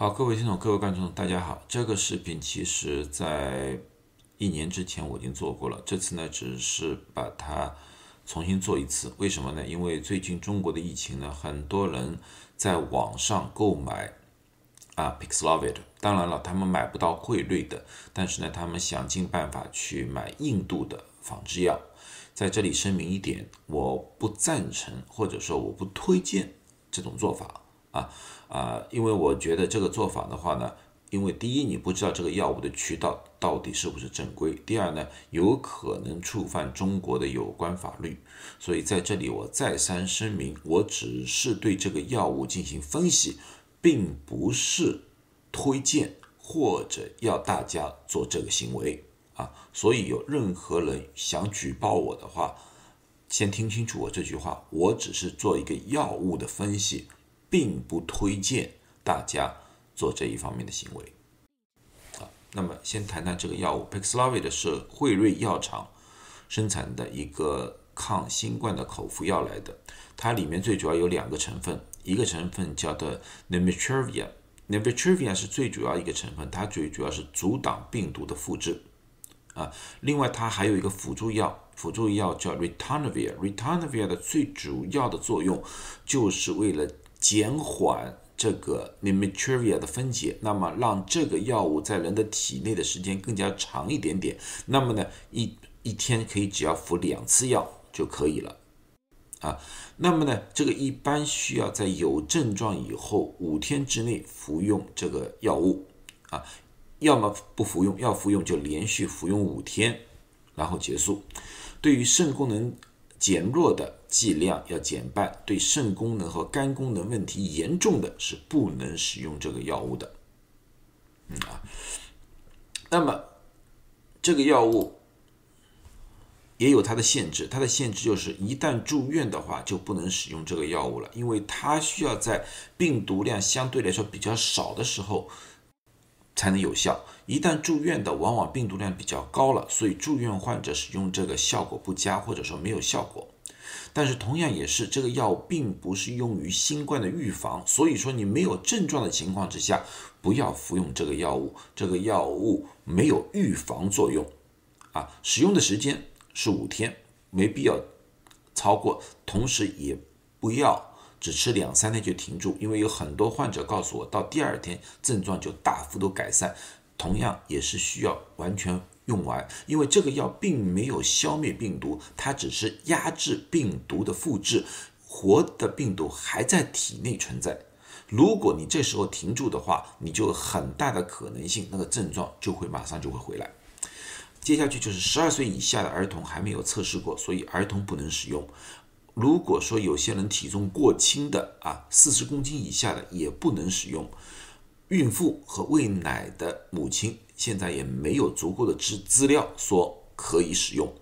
好，各位听众、各位观众，大家好。这个视频其实在一年之前我已经做过了，这次呢只是把它重新做一次。为什么呢？因为最近中国的疫情呢，很多人在网上购买啊 Pixlovid，当然了，他们买不到汇率的，但是呢，他们想尽办法去买印度的仿制药。在这里声明一点，我不赞成或者说我不推荐这种做法。啊啊，因为我觉得这个做法的话呢，因为第一你不知道这个药物的渠道到底是不是正规，第二呢有可能触犯中国的有关法律，所以在这里我再三声明，我只是对这个药物进行分析，并不是推荐或者要大家做这个行为啊，所以有任何人想举报我的话，先听清楚我这句话，我只是做一个药物的分析。并不推荐大家做这一方面的行为。啊，那么先谈谈这个药物，Paxlovid 是辉瑞药厂生产的一个抗新冠的口服药来的。它里面最主要有两个成分，一个成分叫做 n e m i t r i v i a n e m i t r i v i a 是最主要一个成分，它最主要是阻挡病毒的复制。啊，另外它还有一个辅助药，辅助药叫 Ritonavir，Ritonavir 的最主要的作用就是为了减缓这个 nimitrivia 的分解，那么让这个药物在人的体内的时间更加长一点点。那么呢，一一天可以只要服两次药就可以了啊。那么呢，这个一般需要在有症状以后五天之内服用这个药物啊，要么不服用，要服用就连续服用五天，然后结束。对于肾功能。减弱的剂量要减半，对肾功能和肝功能问题严重的是不能使用这个药物的。嗯啊，那么这个药物也有它的限制，它的限制就是一旦住院的话就不能使用这个药物了，因为它需要在病毒量相对来说比较少的时候。才能有效。一旦住院的，往往病毒量比较高了，所以住院患者使用这个效果不佳，或者说没有效果。但是同样也是，这个药并不是用于新冠的预防，所以说你没有症状的情况之下，不要服用这个药物。这个药物没有预防作用，啊，使用的时间是五天，没必要超过，同时也不要。只吃两三天就停住，因为有很多患者告诉我，到第二天症状就大幅度改善。同样也是需要完全用完，因为这个药并没有消灭病毒，它只是压制病毒的复制，活的病毒还在体内存在。如果你这时候停住的话，你就很大的可能性那个症状就会马上就会回来。接下去就是十二岁以下的儿童还没有测试过，所以儿童不能使用。如果说有些人体重过轻的啊，四十公斤以下的也不能使用。孕妇和喂奶的母亲现在也没有足够的资资料说可以使用。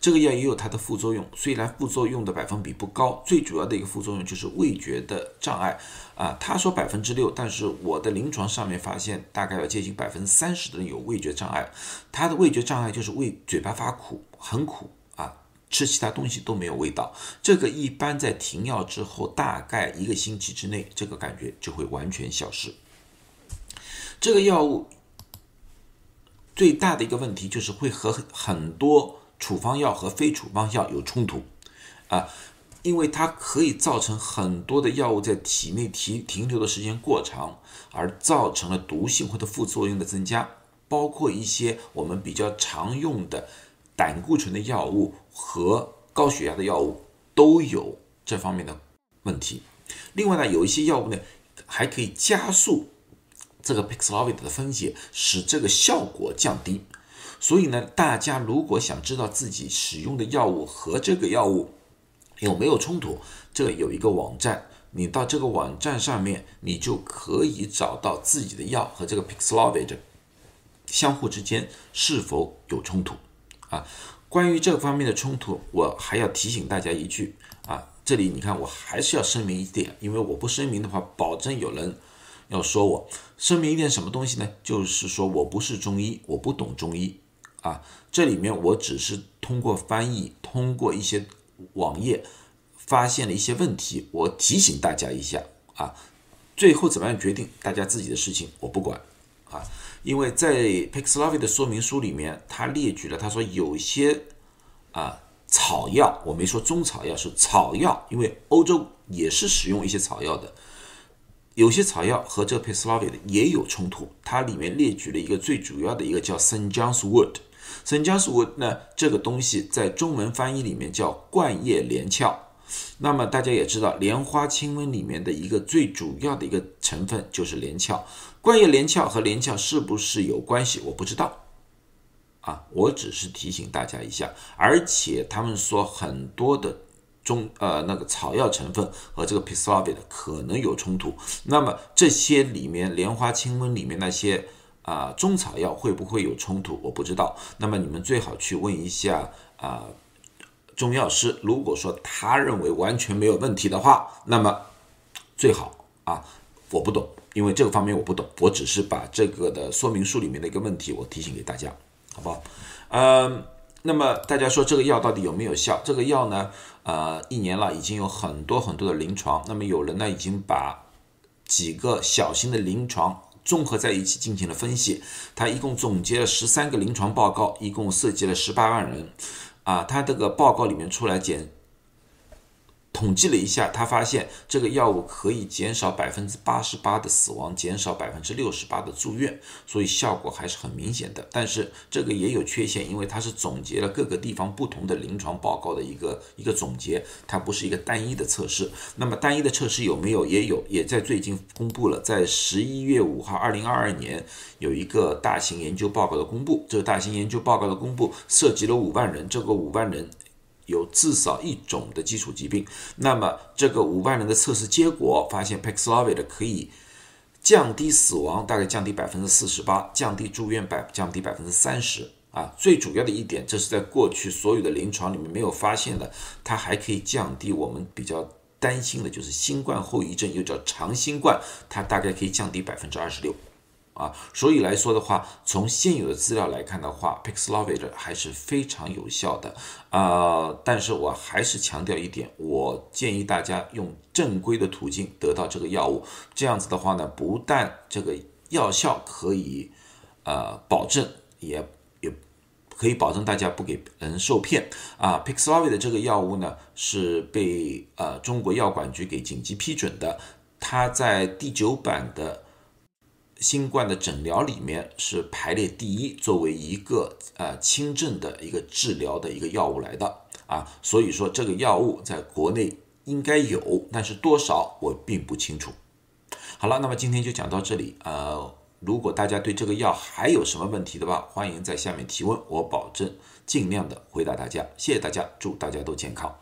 这个药也有它的副作用，虽然副作用的百分比不高，最主要的一个副作用就是味觉的障碍啊。他说百分之六，但是我的临床上面发现大概要接近百分之三十的人有味觉障碍。他的味觉障碍就是味嘴巴发苦，很苦啊。吃其他东西都没有味道，这个一般在停药之后大概一个星期之内，这个感觉就会完全消失。这个药物最大的一个问题就是会和很多处方药和非处方药有冲突啊，因为它可以造成很多的药物在体内停停留的时间过长，而造成了毒性或者副作用的增加，包括一些我们比较常用的。胆固醇的药物和高血压的药物都有这方面的问题。另外呢，有一些药物呢还可以加速这个 Pixlovid 的分解，使这个效果降低。所以呢，大家如果想知道自己使用的药物和这个药物有没有冲突，这有一个网站，你到这个网站上面，你就可以找到自己的药和这个 Pixlovid 相互之间是否有冲突。啊，关于这方面的冲突，我还要提醒大家一句啊，这里你看，我还是要声明一点，因为我不声明的话，保证有人要说我。声明一点什么东西呢？就是说我不是中医，我不懂中医啊。这里面我只是通过翻译，通过一些网页发现了一些问题，我提醒大家一下啊。最后怎么样决定，大家自己的事情，我不管啊。因为在 Paxlovid 的说明书里面，他列举了，他说有些啊草药，我没说中草药是草药，因为欧洲也是使用一些草药的。有些草药和这个 Paxlovid 也有冲突，它里面列举了一个最主要的一个叫 St. John's Wood。St. John's Wood 呢，这个东西在中文翻译里面叫冠叶连翘。那么大家也知道，莲花清瘟里面的一个最主要的一个成分就是连翘。冠叶连翘和连翘是不是有关系？我不知道。啊，我只是提醒大家一下。而且他们说很多的。中呃那个草药成分和这个 p i s l o v i d 可能有冲突，那么这些里面莲花清瘟里面那些啊中草药会不会有冲突？我不知道。那么你们最好去问一下啊中药师，如果说他认为完全没有问题的话，那么最好啊我不懂，因为这个方面我不懂，我只是把这个的说明书里面的一个问题我提醒给大家，好不好？嗯。那么大家说这个药到底有没有效？这个药呢，呃，一年了，已经有很多很多的临床。那么有人呢，已经把几个小型的临床综合在一起进行了分析。他一共总结了十三个临床报告，一共涉及了十八万人。啊，他这个报告里面出来检。统计了一下，他发现这个药物可以减少百分之八十八的死亡，减少百分之六十八的住院，所以效果还是很明显的。但是这个也有缺陷，因为它是总结了各个地方不同的临床报告的一个一个总结，它不是一个单一的测试。那么单一的测试有没有？也有，也在最近公布了，在十一月五号，二零二二年有一个大型研究报告的公布。这个大型研究报告的公布涉及了五万人，这个五万人。有至少一种的基础疾病，那么这个五万人的测试结果发现，Paxlovid 可以降低死亡，大概降低百分之四十八，降低住院百降低百分之三十啊。最主要的一点，这是在过去所有的临床里面没有发现的，它还可以降低我们比较担心的就是新冠后遗症，又叫长新冠，它大概可以降低百分之二十六。啊，所以来说的话，从现有的资料来看的话，Pixlovid 还是非常有效的啊。但是我还是强调一点，我建议大家用正规的途径得到这个药物，这样子的话呢，不但这个药效可以呃保证，也也可以保证大家不给人受骗啊。Paxlovid 这个药物呢是被呃中国药管局给紧急批准的，它在第九版的。新冠的诊疗里面是排列第一，作为一个呃轻症的一个治疗的一个药物来的啊，所以说这个药物在国内应该有，但是多少我并不清楚。好了，那么今天就讲到这里。呃，如果大家对这个药还有什么问题的话，欢迎在下面提问，我保证尽量的回答大家。谢谢大家，祝大家都健康。